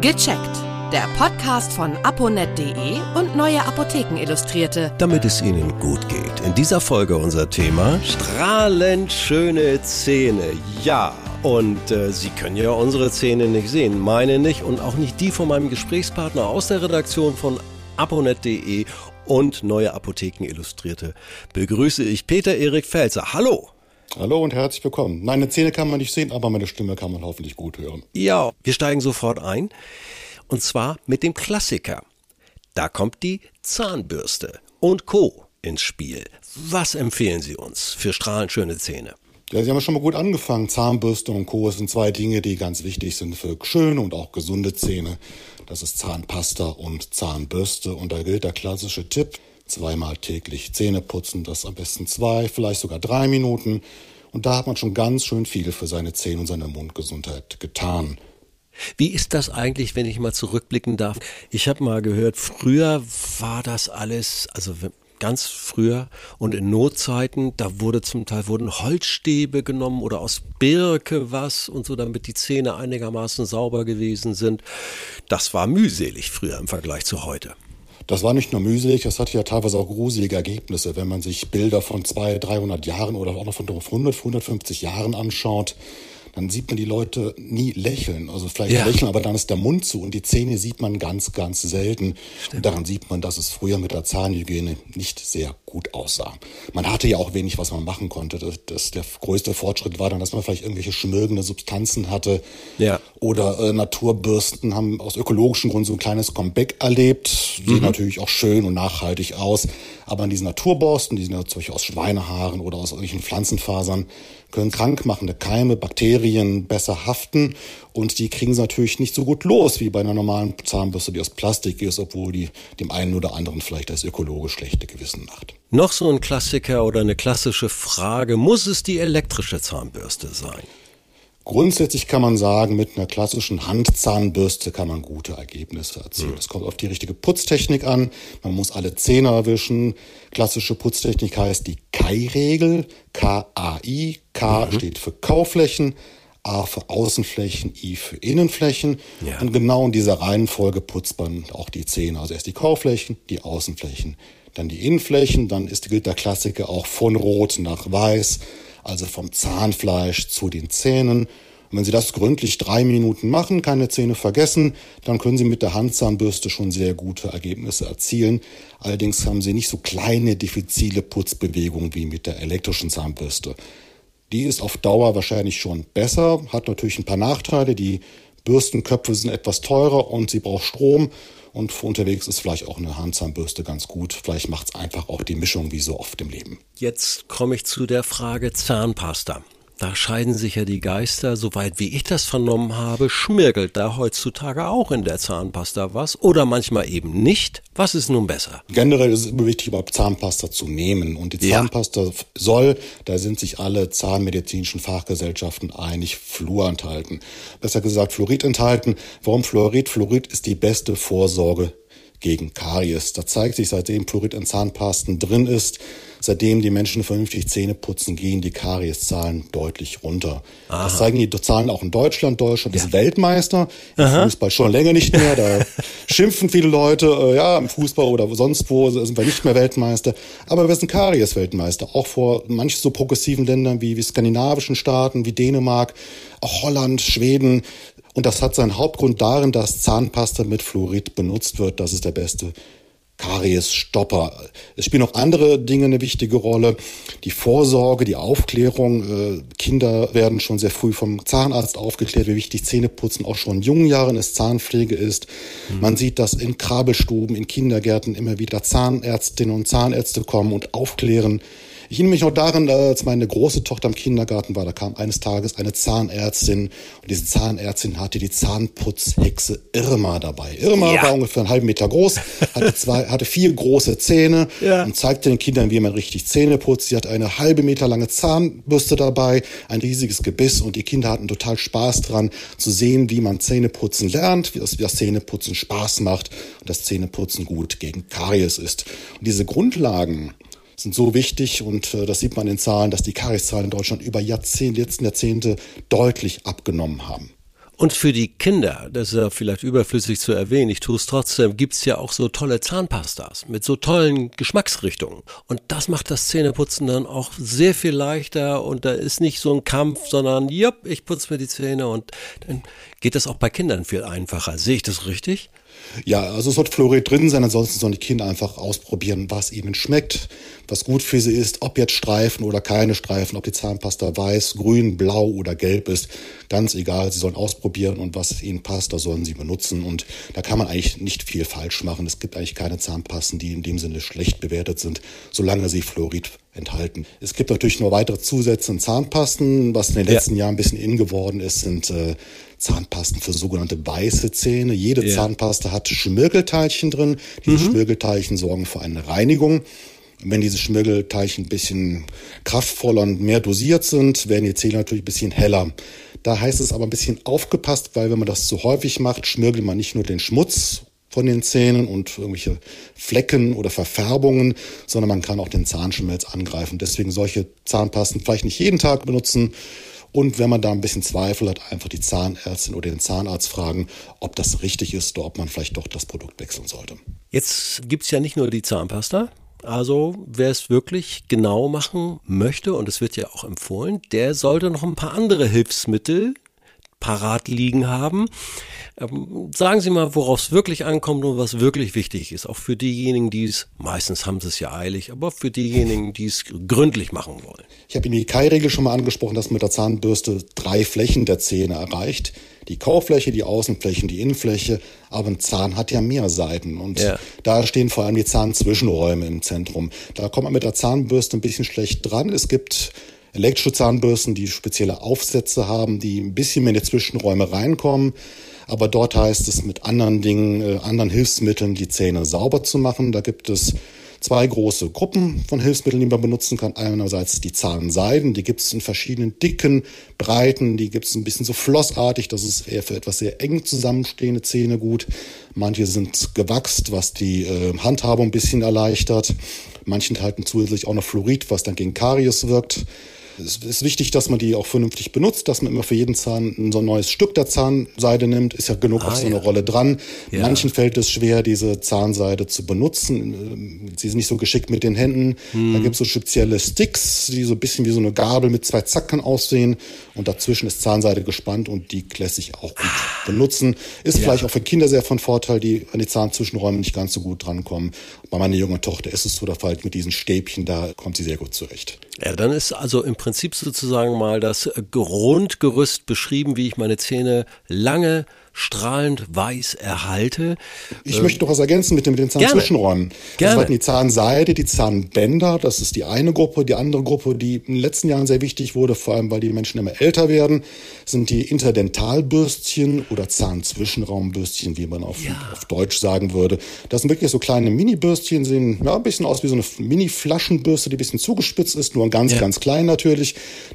Gecheckt. Der Podcast von aponet.de und Neue Apotheken Illustrierte. Damit es Ihnen gut geht. In dieser Folge unser Thema strahlend schöne Zähne. Ja. Und äh, Sie können ja unsere Zähne nicht sehen, meine nicht und auch nicht die von meinem Gesprächspartner aus der Redaktion von aponet.de und Neue Apotheken Illustrierte. Begrüße ich Peter Erik Felzer. Hallo. Hallo und herzlich willkommen. Meine Zähne kann man nicht sehen, aber meine Stimme kann man hoffentlich gut hören. Ja, wir steigen sofort ein. Und zwar mit dem Klassiker. Da kommt die Zahnbürste und Co. ins Spiel. Was empfehlen Sie uns für strahlend schöne Zähne? Ja, Sie haben schon mal gut angefangen. Zahnbürste und Co. sind zwei Dinge, die ganz wichtig sind für schöne und auch gesunde Zähne. Das ist Zahnpasta und Zahnbürste. Und da gilt der klassische Tipp, zweimal täglich Zähne putzen, das am besten zwei, vielleicht sogar drei Minuten. Und da hat man schon ganz schön viel für seine Zähne und seine Mundgesundheit getan. Wie ist das eigentlich, wenn ich mal zurückblicken darf? Ich habe mal gehört, früher war das alles, also ganz früher und in Notzeiten, da wurde zum Teil wurden Holzstäbe genommen oder aus Birke was und so, damit die Zähne einigermaßen sauber gewesen sind. Das war mühselig früher im Vergleich zu heute. Das war nicht nur mühselig, das hatte ja teilweise auch gruselige Ergebnisse, wenn man sich Bilder von 200, 300 Jahren oder auch noch von 100, 150 Jahren anschaut dann sieht man die Leute nie lächeln. Also vielleicht ja. lächeln, aber dann ist der Mund zu und die Zähne sieht man ganz, ganz selten. Und daran sieht man, dass es früher mit der Zahnhygiene nicht sehr gut aussah. Man hatte ja auch wenig, was man machen konnte. Das, das der größte Fortschritt war dann, dass man vielleicht irgendwelche schmürgende Substanzen hatte. Ja. Oder äh, Naturbürsten haben aus ökologischen Gründen so ein kleines Comeback erlebt. Sieht mhm. natürlich auch schön und nachhaltig aus. Aber an diesen Naturborsten, die sind ja zum Beispiel aus Schweinehaaren oder aus irgendwelchen Pflanzenfasern, können krankmachende Keime, Bakterien besser haften und die kriegen sie natürlich nicht so gut los wie bei einer normalen Zahnbürste, die aus Plastik ist, obwohl die dem einen oder anderen vielleicht das ökologisch schlechte Gewissen macht. Noch so ein Klassiker oder eine klassische Frage, muss es die elektrische Zahnbürste sein? Grundsätzlich kann man sagen, mit einer klassischen Handzahnbürste kann man gute Ergebnisse erzielen. Es mhm. kommt auf die richtige Putztechnik an. Man muss alle Zähne erwischen. Klassische Putztechnik heißt die Kai-Regel. K-A-I. K mhm. steht für Kauflächen. A für Außenflächen, I für Innenflächen. Ja. Und genau in dieser Reihenfolge putzt man auch die Zähne. Also erst die Kauflächen, die Außenflächen, dann die Innenflächen. Dann ist, gilt der Klassiker auch von Rot nach Weiß also vom Zahnfleisch zu den Zähnen. Und wenn Sie das gründlich drei Minuten machen, keine Zähne vergessen, dann können Sie mit der Handzahnbürste schon sehr gute Ergebnisse erzielen. Allerdings haben Sie nicht so kleine, diffizile Putzbewegungen wie mit der elektrischen Zahnbürste. Die ist auf Dauer wahrscheinlich schon besser, hat natürlich ein paar Nachteile. Die Bürstenköpfe sind etwas teurer und sie braucht Strom. Und unterwegs ist vielleicht auch eine Handzahnbürste ganz gut. Vielleicht macht es einfach auch die Mischung wie so oft im Leben. Jetzt komme ich zu der Frage Zahnpasta. Da scheiden sich ja die Geister, soweit wie ich das vernommen habe, schmirgelt da heutzutage auch in der Zahnpasta was oder manchmal eben nicht. Was ist nun besser? Generell ist es immer wichtig, überhaupt Zahnpasta zu nehmen. Und die Zahnpasta ja. soll, da sind sich alle zahnmedizinischen Fachgesellschaften einig, Fluor enthalten. Besser gesagt, Fluorid enthalten. Warum Fluorid? Fluorid ist die beste Vorsorge gegen Karies. Da zeigt sich, seitdem Fluorid in Zahnpasten drin ist, seitdem die Menschen vernünftig Zähne putzen, gehen die Karieszahlen deutlich runter. Aha. Das zeigen die Zahlen auch in Deutschland. Deutschland ja. ist Weltmeister. Im Aha. Fußball schon länger nicht mehr. Da schimpfen viele Leute, äh, ja, im Fußball oder sonst wo sind wir nicht mehr Weltmeister. Aber wir sind Karies-Weltmeister. Auch vor manchen so progressiven Ländern wie, wie skandinavischen Staaten, wie Dänemark, auch Holland, Schweden und das hat seinen Hauptgrund darin, dass Zahnpasta mit Fluorid benutzt wird. Das ist der beste Karies-Stopper. Es spielen auch andere Dinge eine wichtige Rolle. Die Vorsorge, die Aufklärung. Äh, Kinder werden schon sehr früh vom Zahnarzt aufgeklärt, wie wichtig Zähneputzen auch schon in jungen Jahren ist, Zahnpflege ist. Mhm. Man sieht, dass in Krabbelstuben, in Kindergärten immer wieder Zahnärztinnen und Zahnärzte kommen und aufklären, ich erinnere mich noch daran, als meine große Tochter im Kindergarten war, da kam eines Tages eine Zahnärztin und diese Zahnärztin hatte die Zahnputzhexe Irma dabei. Irma ja. war ungefähr einen halben Meter groß, hatte zwei, hatte vier große Zähne ja. und zeigte den Kindern, wie man richtig Zähne putzt. Sie hatte eine halbe Meter lange Zahnbürste dabei, ein riesiges Gebiss und die Kinder hatten total Spaß dran zu sehen, wie man Zähneputzen lernt, wie das, wie das Zähneputzen Spaß macht und das Zähneputzen gut gegen Karies ist. Und diese Grundlagen, sind so wichtig und äh, das sieht man in Zahlen, dass die Karieszahlen in Deutschland über Jahrzehnte, letzten Jahrzehnte deutlich abgenommen haben. Und für die Kinder, das ist ja vielleicht überflüssig zu erwähnen, ich tue es trotzdem, gibt's ja auch so tolle Zahnpastas mit so tollen Geschmacksrichtungen. Und das macht das Zähneputzen dann auch sehr viel leichter und da ist nicht so ein Kampf, sondern, jupp, ich putze mir die Zähne und dann geht das auch bei Kindern viel einfacher. Sehe ich das richtig? Ja, also es sollte Fluorid drin sein, ansonsten sollen die Kinder einfach ausprobieren, was ihnen schmeckt, was gut für sie ist, ob jetzt Streifen oder keine Streifen, ob die Zahnpasta weiß, grün, blau oder gelb ist, ganz egal, sie sollen ausprobieren und was ihnen passt, da sollen sie benutzen und da kann man eigentlich nicht viel falsch machen. Es gibt eigentlich keine Zahnpasten, die in dem Sinne schlecht bewertet sind, solange sie Fluorid enthalten. Es gibt natürlich nur weitere Zusätze in Zahnpasten. Was in den letzten ja. Jahren ein bisschen in geworden ist, sind äh, Zahnpasten für sogenannte weiße Zähne. Jede ja. Zahnpaste hat Schmirgelteilchen drin. Diese mhm. Schmirgelteilchen sorgen für eine Reinigung. Wenn diese Schmirgelteilchen ein bisschen kraftvoller und mehr dosiert sind, werden die Zähne natürlich ein bisschen heller. Da heißt es aber ein bisschen aufgepasst, weil wenn man das zu häufig macht, schmirgelt man nicht nur den Schmutz von den Zähnen und irgendwelche Flecken oder Verfärbungen, sondern man kann auch den Zahnschmelz angreifen. Deswegen solche Zahnpasten vielleicht nicht jeden Tag benutzen, und wenn man da ein bisschen Zweifel hat, einfach die Zahnärztin oder den Zahnarzt fragen, ob das richtig ist oder ob man vielleicht doch das Produkt wechseln sollte. Jetzt gibt es ja nicht nur die Zahnpasta. Also wer es wirklich genau machen möchte, und es wird ja auch empfohlen, der sollte noch ein paar andere Hilfsmittel parat liegen haben. Ähm, sagen Sie mal, worauf es wirklich ankommt und was wirklich wichtig ist. Auch für diejenigen, die es, meistens haben sie es ja eilig, aber für diejenigen, die es gründlich machen wollen. Ich habe Ihnen die Kai-Regel schon mal angesprochen, dass man mit der Zahnbürste drei Flächen der Zähne erreicht. Die Kaufläche, die Außenflächen, die Innenfläche. Aber ein Zahn hat ja mehr Seiten. Und ja. da stehen vor allem die Zahnzwischenräume im Zentrum. Da kommt man mit der Zahnbürste ein bisschen schlecht dran. Es gibt elektrische Zahnbürsten, die spezielle Aufsätze haben, die ein bisschen mehr in die Zwischenräume reinkommen. Aber dort heißt es mit anderen Dingen, äh, anderen Hilfsmitteln die Zähne sauber zu machen. Da gibt es zwei große Gruppen von Hilfsmitteln, die man benutzen kann. Einerseits die Zahnseiden, die gibt es in verschiedenen dicken, breiten, die gibt es ein bisschen so flossartig, das ist eher für etwas sehr eng zusammenstehende Zähne gut. Manche sind gewachst, was die äh, Handhabung ein bisschen erleichtert. Manche enthalten zusätzlich auch noch Fluorid, was dann gegen Karies wirkt. Es ist wichtig, dass man die auch vernünftig benutzt, dass man immer für jeden Zahn so ein neues Stück der Zahnseide nimmt. Ist ja genug ah, auf so eine ja. Rolle dran. Ja. Manchen fällt es schwer, diese Zahnseide zu benutzen. Sie ist nicht so geschickt mit den Händen. Hm. Da gibt es so spezielle Sticks, die so ein bisschen wie so eine Gabel mit zwei Zacken aussehen. Und dazwischen ist Zahnseide gespannt und die lässt sich auch gut benutzen. Ist ja. vielleicht auch für Kinder sehr von Vorteil, die an die Zahnzwischenräume nicht ganz so gut drankommen. Bei meiner jungen Tochter ist es so der Fall mit diesen Stäbchen, da kommt sie sehr gut zurecht. Ja, dann ist also im Prinzip sozusagen mal das Grundgerüst beschrieben, wie ich meine Zähne lange strahlend weiß erhalte. Ich ähm, möchte noch was ergänzen mit, den, mit den Zahnzwischenräumen. Gerne. Also die Zahnseide, die Zahnbänder, das ist die eine Gruppe. Die andere Gruppe, die in den letzten Jahren sehr wichtig wurde, vor allem weil die Menschen immer älter werden, sind die Interdentalbürstchen oder Zahnzwischenraumbürstchen, wie man auf, ja. auf Deutsch sagen würde. Das sind wirklich so kleine Mini-Bürstchen, sehen ja, ein bisschen aus wie so eine Mini-Flaschenbürste, die ein bisschen zugespitzt ist, nur ganz, ja. ganz klein natürlich.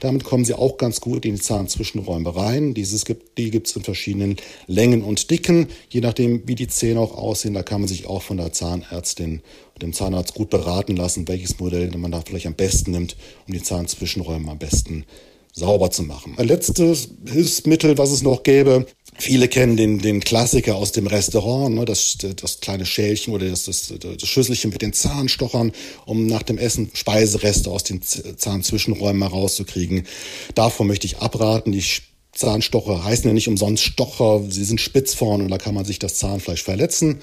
Damit kommen sie auch ganz gut in die Zahnzwischenräume rein. Dieses gibt, die gibt es in verschiedenen Längen und Dicken, je nachdem, wie die Zähne auch aussehen. Da kann man sich auch von der Zahnärztin und dem Zahnarzt gut beraten lassen, welches Modell man da vielleicht am besten nimmt, um die Zahnzwischenräume am besten sauber zu machen. Ein letztes Hilfsmittel, was es noch gäbe, Viele kennen den, den Klassiker aus dem Restaurant, ne, das, das kleine Schälchen oder das, das, das Schüsselchen mit den Zahnstochern, um nach dem Essen Speisereste aus den Zahnzwischenräumen herauszukriegen. Davon möchte ich abraten. Die Zahnstocher heißen ja nicht umsonst Stocher, sie sind spitz vorne und da kann man sich das Zahnfleisch verletzen.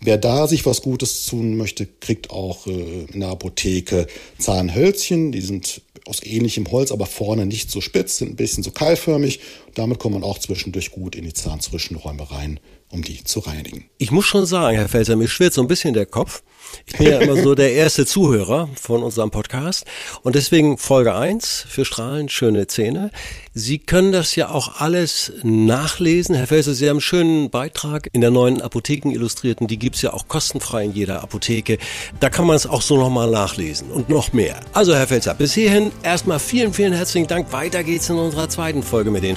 Wer da sich was Gutes tun möchte, kriegt auch äh, in der Apotheke Zahnhölzchen. Die sind aus ähnlichem Holz, aber vorne nicht so spitz, sind ein bisschen so keilförmig. Damit kommt man auch zwischendurch gut in die Zahnzwischenräume rein, um die zu reinigen. Ich muss schon sagen, Herr Felser, mir schwirrt so ein bisschen der Kopf. Ich bin ja immer so der erste Zuhörer von unserem Podcast und deswegen Folge eins für strahlend schöne Zähne. Sie können das ja auch alles nachlesen. Herr Felser, Sie haben einen schönen Beitrag in der neuen Apotheken Illustrierten. Die gibt's ja auch kostenfrei in jeder Apotheke. Da kann man es auch so nochmal nachlesen und noch mehr. Also Herr Felser, bis hierhin erstmal vielen, vielen herzlichen Dank. Weiter geht's in unserer zweiten Folge mit den